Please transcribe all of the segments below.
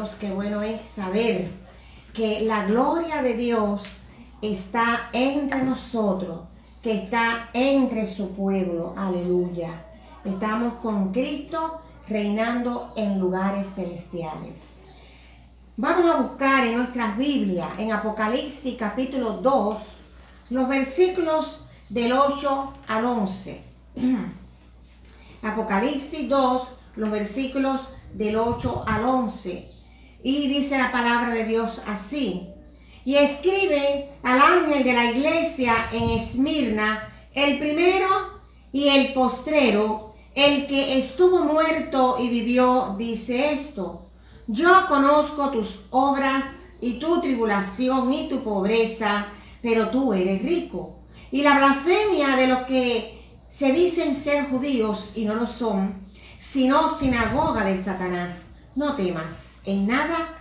Dios, qué bueno es saber que la gloria de Dios está entre nosotros, que está entre su pueblo. Aleluya. Estamos con Cristo reinando en lugares celestiales. Vamos a buscar en nuestras Biblias, en Apocalipsis capítulo 2, los versículos del 8 al 11. Apocalipsis 2, los versículos del 8 al 11. Y dice la palabra de Dios así. Y escribe al ángel de la iglesia en Esmirna, el primero y el postrero, el que estuvo muerto y vivió, dice esto. Yo conozco tus obras y tu tribulación y tu pobreza, pero tú eres rico. Y la blasfemia de los que se dicen ser judíos y no lo son, sino sinagoga de Satanás. No temas en nada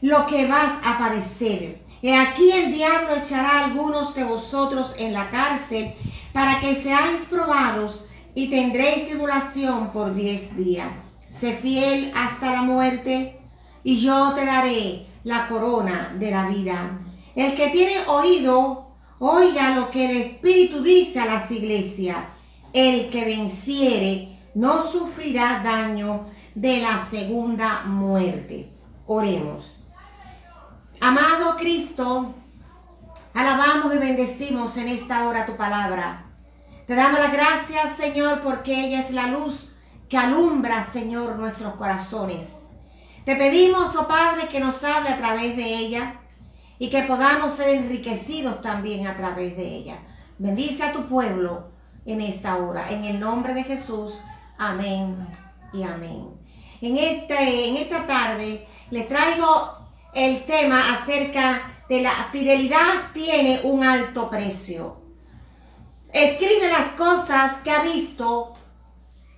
lo que vas a padecer. He aquí el diablo echará algunos de vosotros en la cárcel para que seáis probados y tendréis tribulación por diez días. Sé fiel hasta la muerte y yo te daré la corona de la vida. El que tiene oído, oiga lo que el Espíritu dice a las iglesias. El que venciere no sufrirá daño de la segunda muerte. Oremos. Amado Cristo, alabamos y bendecimos en esta hora tu palabra. Te damos las gracias, Señor, porque ella es la luz que alumbra, Señor, nuestros corazones. Te pedimos, oh Padre, que nos hable a través de ella y que podamos ser enriquecidos también a través de ella. Bendice a tu pueblo en esta hora. En el nombre de Jesús. Amén y amén. En, este, en esta tarde le traigo el tema acerca de la fidelidad tiene un alto precio. Escribe las cosas que ha visto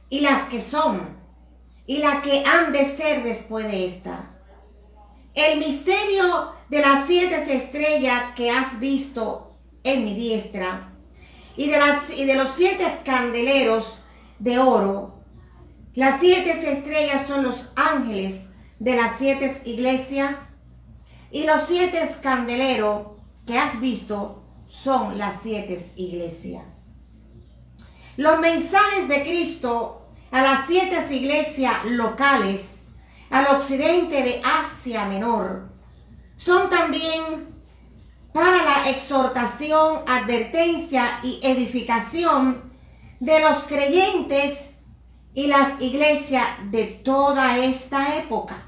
y las que son y las que han de ser después de esta. El misterio de las siete estrellas que has visto en mi diestra y de, las, y de los siete candeleros de oro las siete estrellas son los ángeles de las siete iglesias y los siete candeleros que has visto son las siete iglesias. Los mensajes de Cristo a las siete iglesias locales al occidente de Asia Menor son también para la exhortación, advertencia y edificación de los creyentes y las iglesias de toda esta época.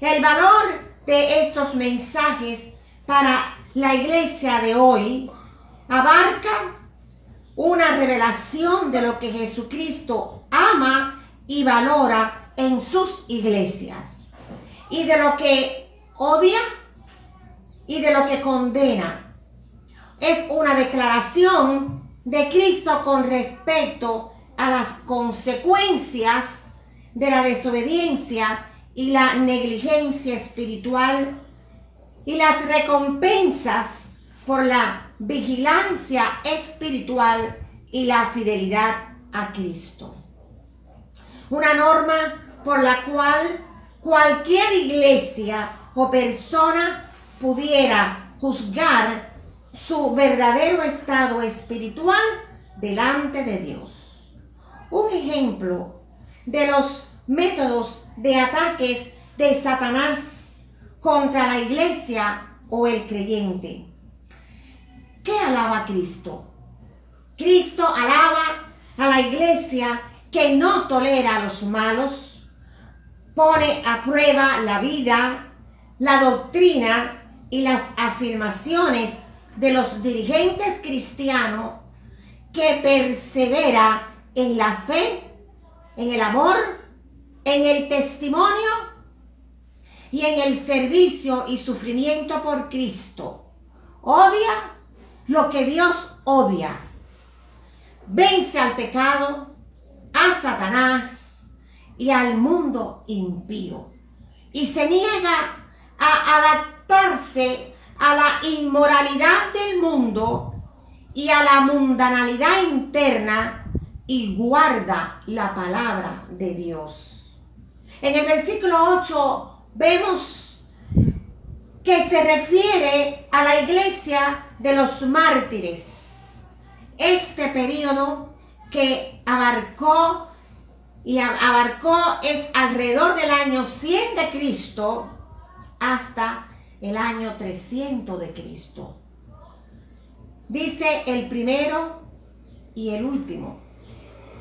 El valor de estos mensajes para la iglesia de hoy abarca una revelación de lo que Jesucristo ama y valora en sus iglesias y de lo que odia y de lo que condena. Es una declaración de Cristo con respecto a las consecuencias de la desobediencia y la negligencia espiritual y las recompensas por la vigilancia espiritual y la fidelidad a Cristo. Una norma por la cual cualquier iglesia o persona pudiera juzgar su verdadero estado espiritual delante de Dios un ejemplo de los métodos de ataques de Satanás contra la iglesia o el creyente. ¿Qué alaba Cristo? Cristo alaba a la iglesia que no tolera a los malos, pone a prueba la vida, la doctrina y las afirmaciones de los dirigentes cristianos que persevera en la fe, en el amor, en el testimonio y en el servicio y sufrimiento por Cristo. Odia lo que Dios odia. Vence al pecado, a Satanás y al mundo impío. Y se niega a adaptarse a la inmoralidad del mundo y a la mundanalidad interna y guarda la palabra de Dios. En el versículo 8 vemos que se refiere a la iglesia de los mártires. Este periodo que abarcó y abarcó es alrededor del año 100 de Cristo hasta el año 300 de Cristo. Dice el primero y el último.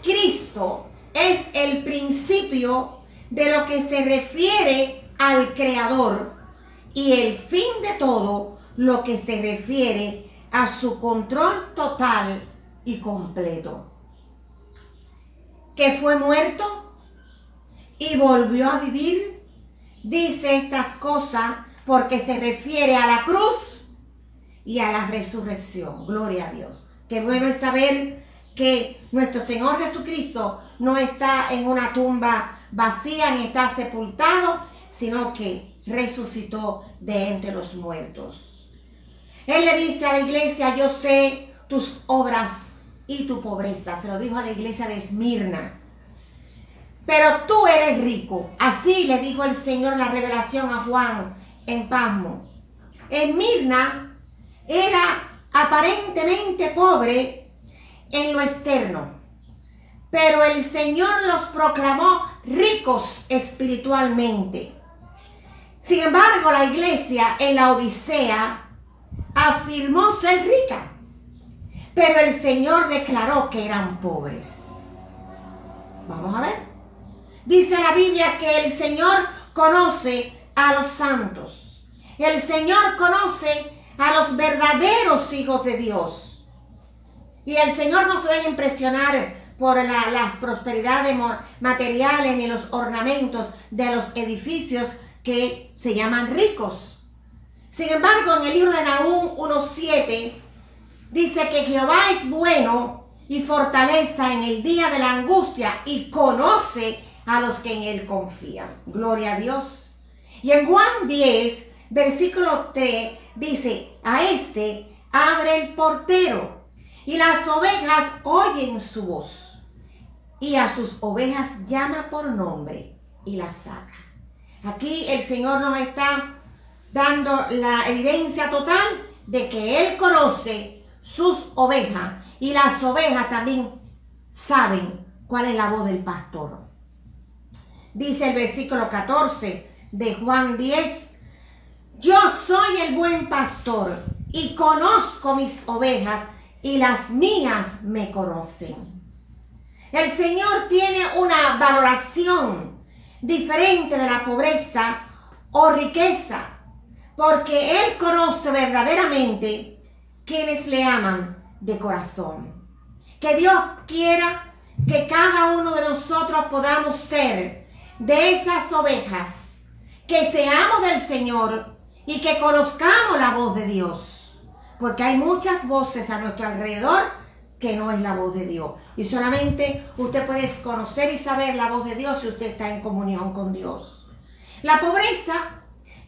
Cristo es el principio de lo que se refiere al Creador y el fin de todo lo que se refiere a su control total y completo. Que fue muerto y volvió a vivir, dice estas cosas porque se refiere a la cruz y a la resurrección. Gloria a Dios. Qué bueno es saber que nuestro Señor Jesucristo no está en una tumba vacía ni está sepultado, sino que resucitó de entre los muertos. Él le dice a la iglesia, yo sé tus obras y tu pobreza. Se lo dijo a la iglesia de Esmirna. Pero tú eres rico. Así le dijo el Señor la revelación a Juan en Pasmo. Esmirna era aparentemente pobre en lo externo, pero el Señor los proclamó ricos espiritualmente. Sin embargo, la iglesia en la Odisea afirmó ser rica, pero el Señor declaró que eran pobres. Vamos a ver. Dice la Biblia que el Señor conoce a los santos. El Señor conoce a los verdaderos hijos de Dios. Y el Señor no se debe impresionar por las prosperidades materiales ni los ornamentos de los edificios que se llaman ricos. Sin embargo, en el libro de Nahum 1.7 dice que Jehová es bueno y fortaleza en el día de la angustia y conoce a los que en él confían. Gloria a Dios. Y en Juan 10, versículo 3, dice, a este abre el portero y las ovejas oyen su voz y a sus ovejas llama por nombre y las saca. Aquí el Señor nos está dando la evidencia total de que Él conoce sus ovejas y las ovejas también saben cuál es la voz del pastor. Dice el versículo 14 de Juan 10, yo soy el buen pastor y conozco mis ovejas y las mías me conocen. El Señor tiene una valoración diferente de la pobreza o riqueza, porque Él conoce verdaderamente quienes le aman de corazón. Que Dios quiera que cada uno de nosotros podamos ser de esas ovejas, que seamos del Señor y que conozcamos la voz de Dios. Porque hay muchas voces a nuestro alrededor que no es la voz de Dios. Y solamente usted puede conocer y saber la voz de Dios si usted está en comunión con Dios. La pobreza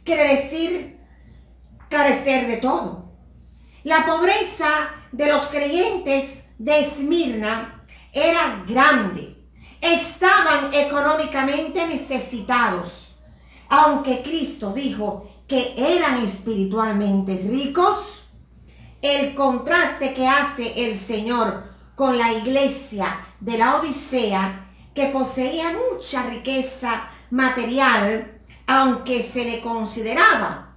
quiere decir carecer de todo. La pobreza de los creyentes de Esmirna era grande. Estaban económicamente necesitados. Aunque Cristo dijo, que eran espiritualmente ricos, el contraste que hace el Señor con la iglesia de la Odisea, que poseía mucha riqueza material, aunque se le consideraba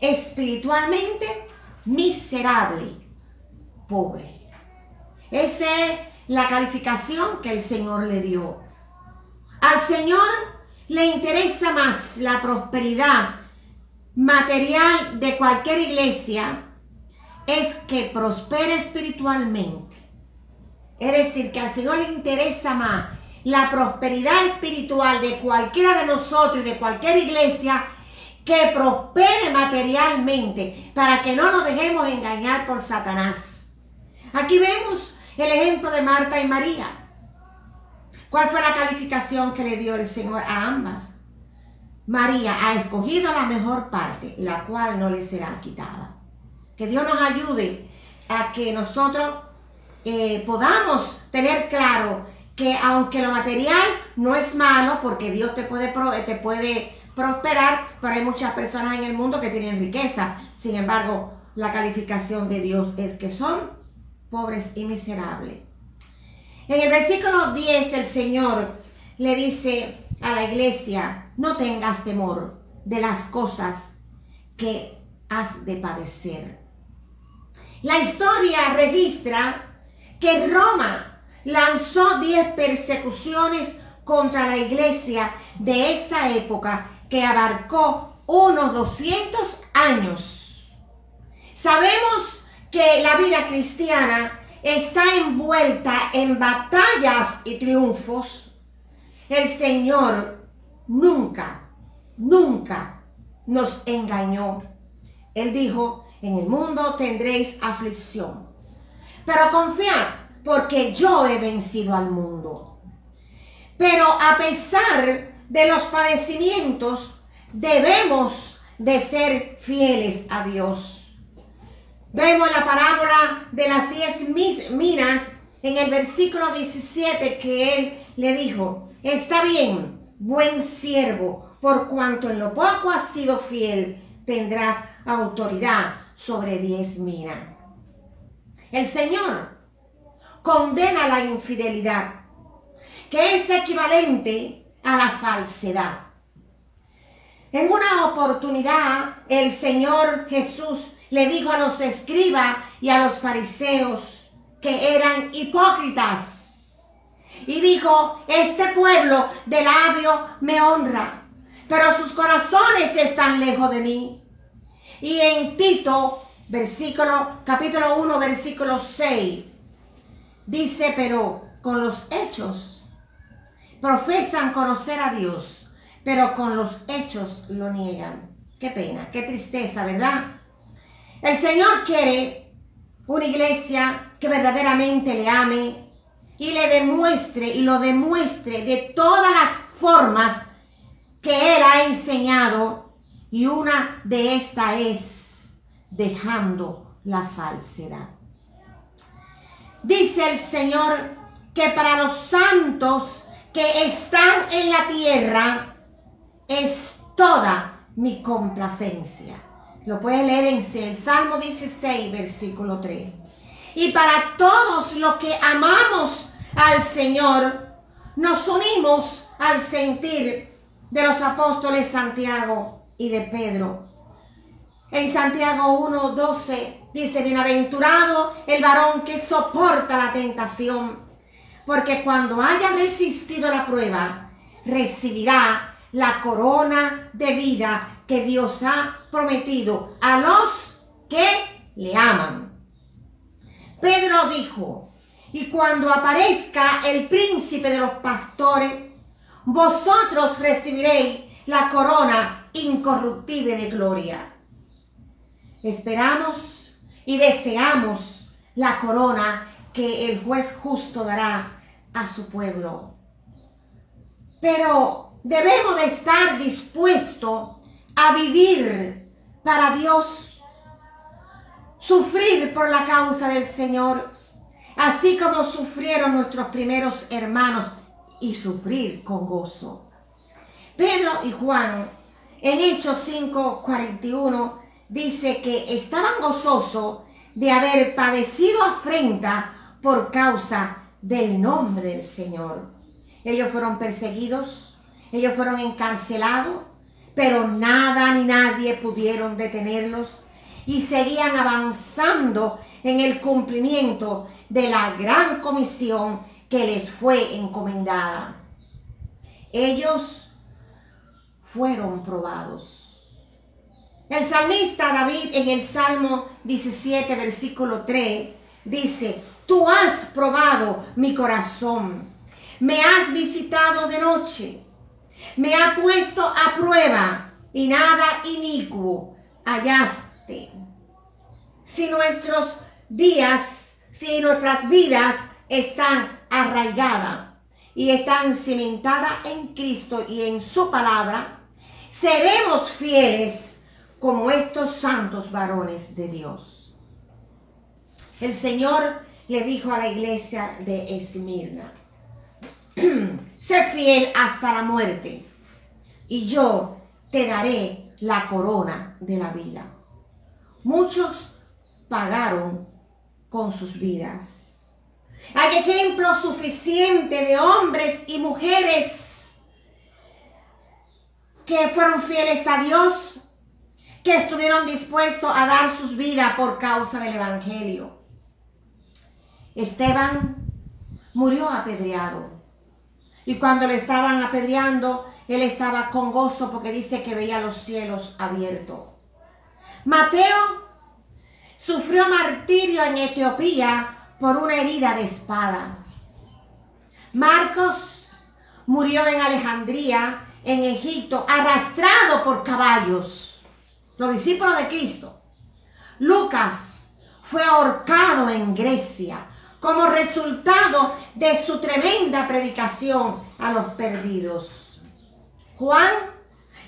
espiritualmente miserable, pobre. Esa es la calificación que el Señor le dio. Al Señor le interesa más la prosperidad material de cualquier iglesia es que prospere espiritualmente. Es decir, que al Señor le interesa más la prosperidad espiritual de cualquiera de nosotros y de cualquier iglesia que prospere materialmente para que no nos dejemos engañar por Satanás. Aquí vemos el ejemplo de Marta y María. ¿Cuál fue la calificación que le dio el Señor a ambas? María ha escogido la mejor parte, la cual no le será quitada. Que Dios nos ayude a que nosotros eh, podamos tener claro que aunque lo material no es malo, porque Dios te puede, te puede prosperar, pero hay muchas personas en el mundo que tienen riqueza. Sin embargo, la calificación de Dios es que son pobres y miserables. En el versículo 10 el Señor le dice a la iglesia, no tengas temor de las cosas que has de padecer. La historia registra que Roma lanzó 10 persecuciones contra la iglesia de esa época que abarcó unos 200 años. Sabemos que la vida cristiana está envuelta en batallas y triunfos. El Señor nunca, nunca nos engañó. Él dijo, en el mundo tendréis aflicción, pero confiad porque yo he vencido al mundo. Pero a pesar de los padecimientos, debemos de ser fieles a Dios. Vemos la parábola de las diez minas en el versículo 17 que él le dijo, está bien, buen siervo, por cuanto en lo poco has sido fiel, tendrás autoridad sobre diez minas. El Señor condena la infidelidad, que es equivalente a la falsedad. En una oportunidad, el Señor Jesús le dijo a los escribas y a los fariseos que eran hipócritas. Y dijo, este pueblo de labio me honra, pero sus corazones están lejos de mí. Y en Tito, versículo, capítulo 1, versículo 6, dice, pero con los hechos profesan conocer a Dios pero con los hechos lo niegan. Qué pena, qué tristeza, ¿verdad? El Señor quiere una iglesia que verdaderamente le ame y le demuestre y lo demuestre de todas las formas que Él ha enseñado y una de estas es dejando la falsedad. Dice el Señor que para los santos que están en la tierra, es toda mi complacencia. Lo puede leer en el Salmo 16, versículo 3. Y para todos los que amamos al Señor, nos unimos al sentir de los apóstoles Santiago y de Pedro. En Santiago 1.12 dice, bienaventurado el varón que soporta la tentación, porque cuando haya resistido la prueba, recibirá la corona de vida que Dios ha prometido a los que le aman. Pedro dijo, y cuando aparezca el príncipe de los pastores, vosotros recibiréis la corona incorruptible de gloria. Esperamos y deseamos la corona que el juez justo dará a su pueblo. Pero debemos de estar dispuestos a vivir para Dios, sufrir por la causa del Señor, así como sufrieron nuestros primeros hermanos y sufrir con gozo. Pedro y Juan en Hechos 5:41 dice que estaban gozosos de haber padecido afrenta por causa del nombre del Señor. Ellos fueron perseguidos, ellos fueron encarcelados, pero nada ni nadie pudieron detenerlos y seguían avanzando en el cumplimiento de la gran comisión que les fue encomendada. Ellos fueron probados. El salmista David en el Salmo 17, versículo 3, dice, tú has probado mi corazón, me has visitado de noche me ha puesto a prueba y nada inicuo hallaste. Si nuestros días, si nuestras vidas están arraigadas y están cimentadas en Cristo y en su palabra, seremos fieles como estos santos varones de Dios. El Señor le dijo a la iglesia de Esmirna, sé fiel hasta la muerte, y yo te daré la corona de la vida. Muchos pagaron con sus vidas. Hay ejemplos suficientes de hombres y mujeres que fueron fieles a Dios, que estuvieron dispuestos a dar sus vidas por causa del Evangelio. Esteban murió apedreado. Y cuando le estaban apedreando, él estaba con gozo porque dice que veía los cielos abiertos. Mateo sufrió martirio en Etiopía por una herida de espada. Marcos murió en Alejandría, en Egipto, arrastrado por caballos. Los discípulos de Cristo. Lucas fue ahorcado en Grecia como resultado de su tremenda predicación a los perdidos. Juan,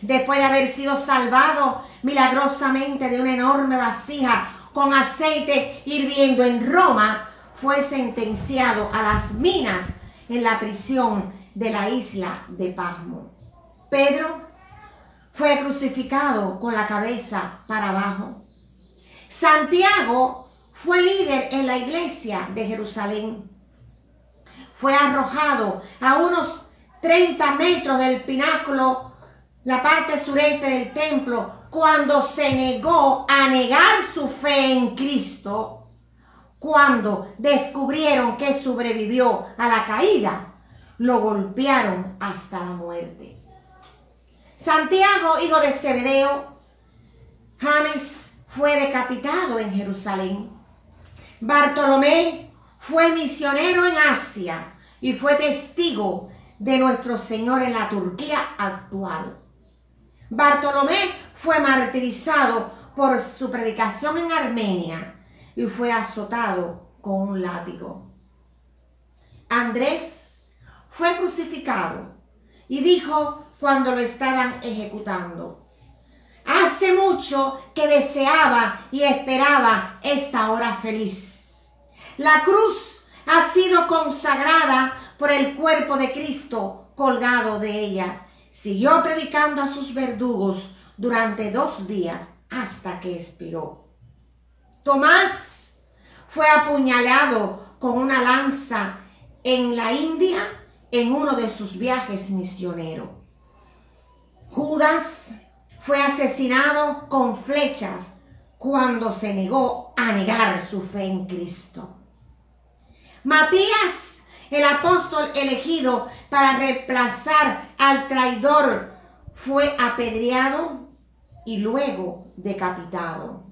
después de haber sido salvado milagrosamente de una enorme vasija con aceite hirviendo en Roma, fue sentenciado a las minas en la prisión de la isla de Pasmo. Pedro fue crucificado con la cabeza para abajo. Santiago fue líder en la iglesia de Jerusalén. Fue arrojado a unos 30 metros del pináculo, la parte sureste del templo, cuando se negó a negar su fe en Cristo, cuando descubrieron que sobrevivió a la caída, lo golpearon hasta la muerte. Santiago, hijo de Zebedeo, James fue decapitado en Jerusalén. Bartolomé fue misionero en Asia y fue testigo de nuestro Señor en la Turquía actual. Bartolomé fue martirizado por su predicación en Armenia y fue azotado con un látigo. Andrés fue crucificado y dijo cuando lo estaban ejecutando, Hace mucho que deseaba y esperaba esta hora feliz. La cruz ha sido consagrada por el cuerpo de Cristo colgado de ella. Siguió predicando a sus verdugos durante dos días hasta que expiró. Tomás fue apuñalado con una lanza en la India en uno de sus viajes misioneros. Judas fue asesinado con flechas cuando se negó a negar su fe en Cristo. Matías, el apóstol elegido para reemplazar al traidor, fue apedreado y luego decapitado.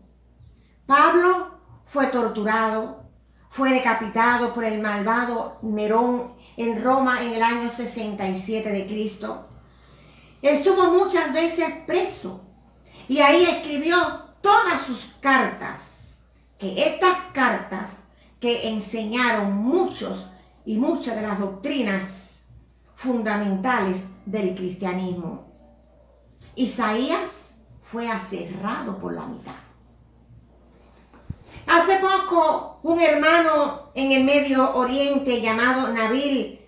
Pablo fue torturado, fue decapitado por el malvado Nerón en Roma en el año 67 de Cristo. Estuvo muchas veces preso y ahí escribió todas sus cartas, que estas cartas que enseñaron muchos y muchas de las doctrinas fundamentales del cristianismo. Isaías fue aserrado por la mitad. Hace poco un hermano en el Medio Oriente llamado Nabil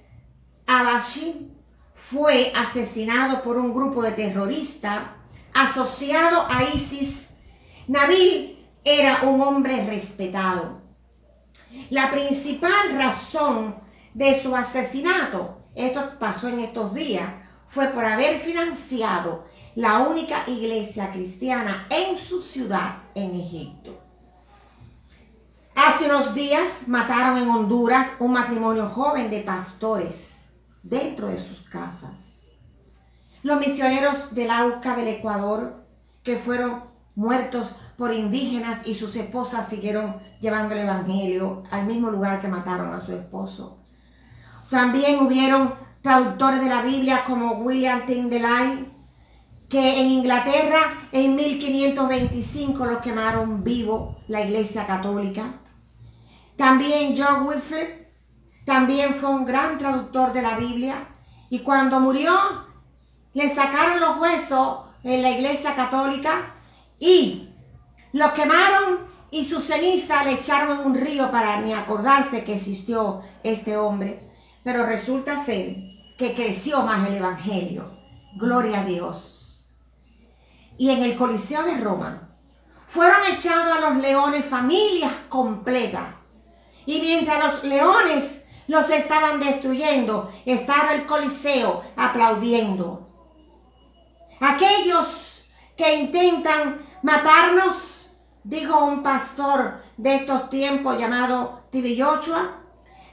Abashi fue asesinado por un grupo de terroristas asociado a ISIS. Nabil era un hombre respetado. La principal razón de su asesinato, esto pasó en estos días, fue por haber financiado la única iglesia cristiana en su ciudad en Egipto. Hace unos días mataron en Honduras un matrimonio joven de pastores dentro de sus casas. Los misioneros del AUCA del Ecuador, que fueron muertos por indígenas y sus esposas siguieron llevando el Evangelio al mismo lugar que mataron a su esposo. También hubieron traductores de la Biblia como William Tyndale, que en Inglaterra en 1525 los quemaron vivo la Iglesia Católica. También John Wycliffe, también fue un gran traductor de la Biblia y cuando murió le sacaron los huesos en la iglesia católica y lo quemaron y su ceniza le echaron en un río para ni acordarse que existió este hombre. Pero resulta ser que creció más el Evangelio. Gloria a Dios. y en el Coliseo de Roma, fueron echados a los leones familias completas. Y mientras los leones los estaban destruyendo, estaba el Coliseo aplaudiendo. Aquellos que intentan matarnos, dijo un pastor de estos tiempos llamado Tibi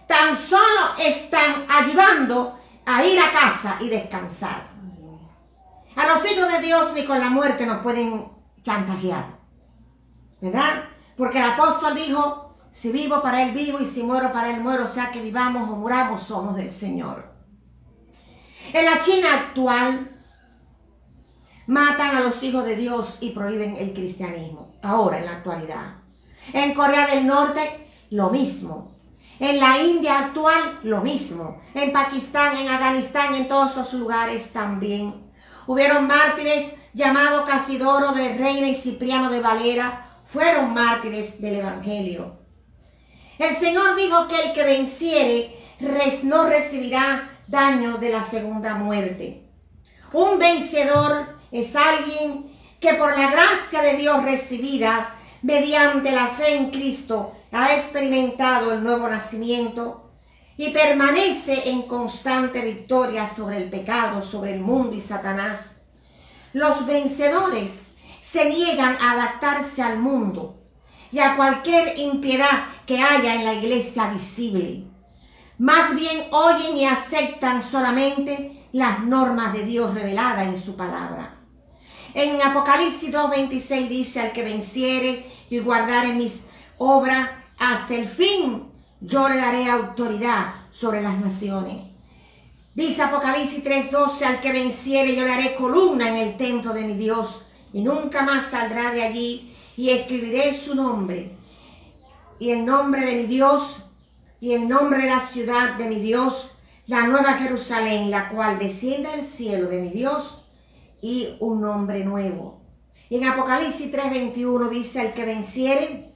tan solo están ayudando a ir a casa y descansar. A los hijos de Dios ni con la muerte nos pueden chantajear. ¿Verdad? Porque el apóstol dijo, si vivo para Él vivo y si muero para Él muero, o sea que vivamos o muramos, somos del Señor. En la China actual, matan a los hijos de Dios y prohíben el cristianismo. Ahora, en la actualidad. En Corea del Norte, lo mismo. En la India actual, lo mismo. En Pakistán, en Afganistán, en todos esos lugares también. Hubieron mártires llamados Casidoro de Reina y Cipriano de Valera. Fueron mártires del Evangelio. El Señor dijo que el que venciere no recibirá daño de la segunda muerte. Un vencedor es alguien que por la gracia de Dios recibida mediante la fe en Cristo ha experimentado el nuevo nacimiento y permanece en constante victoria sobre el pecado, sobre el mundo y Satanás. Los vencedores se niegan a adaptarse al mundo y a cualquier impiedad que haya en la iglesia visible. Más bien oyen y aceptan solamente las normas de Dios reveladas en su palabra. En Apocalipsis 2.26 dice, al que venciere y guardare mis obras hasta el fin, yo le daré autoridad sobre las naciones. Dice Apocalipsis 3.12, al que venciere yo le haré columna en el templo de mi Dios y nunca más saldrá de allí y escribiré su nombre y el nombre de mi Dios y el nombre de la ciudad de mi Dios, la nueva Jerusalén, la cual desciende del cielo de mi Dios y un nombre nuevo. Y en Apocalipsis 3:21 dice, el que venciere,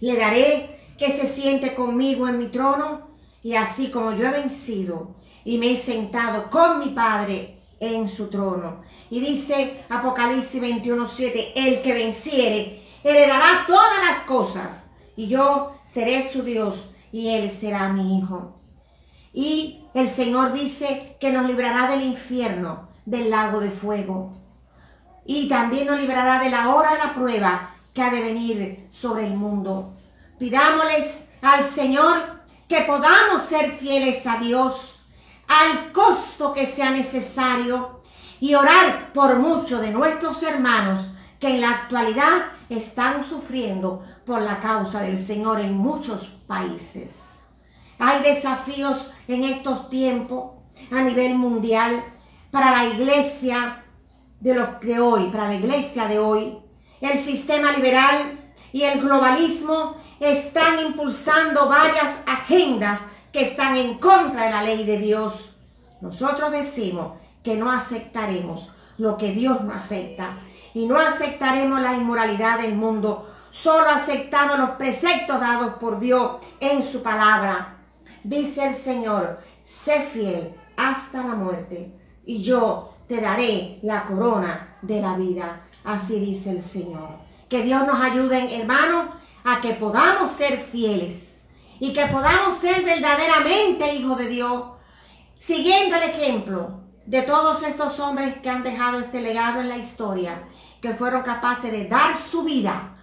le daré que se siente conmigo en mi trono, y así como yo he vencido y me he sentado con mi Padre en su trono. Y dice Apocalipsis 21:7, el que venciere, heredará todas las cosas, y yo seré su Dios, y él será mi hijo. Y el Señor dice que nos librará del infierno del lago de fuego. Y también nos librará de la hora de la prueba que ha de venir sobre el mundo. Pidámosles al Señor que podamos ser fieles a Dios al costo que sea necesario y orar por muchos de nuestros hermanos que en la actualidad están sufriendo por la causa del Señor en muchos países. Hay desafíos en estos tiempos a nivel mundial para la iglesia de, los, de hoy, para la iglesia de hoy, el sistema liberal y el globalismo están impulsando varias agendas que están en contra de la ley de Dios. Nosotros decimos que no aceptaremos lo que Dios no acepta y no aceptaremos la inmoralidad del mundo. Solo aceptamos los preceptos dados por Dios en su palabra. Dice el Señor, sé fiel hasta la muerte y yo te daré la corona de la vida. Así dice el Señor. Que Dios nos ayude, hermanos, a que podamos ser fieles y que podamos ser verdaderamente hijos de Dios, siguiendo el ejemplo de todos estos hombres que han dejado este legado en la historia, que fueron capaces de dar su vida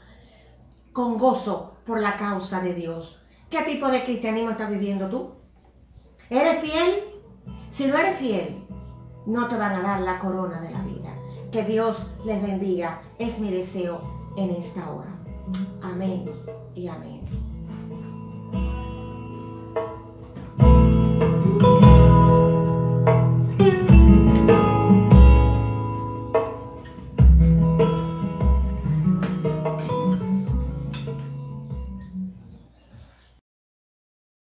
con gozo por la causa de Dios. ¿Qué tipo de cristianismo estás viviendo tú? ¿Eres fiel? Si no eres fiel, no te van a dar la corona de la vida. Que Dios les bendiga. Es mi deseo en esta hora. Amén y amén. Thank you.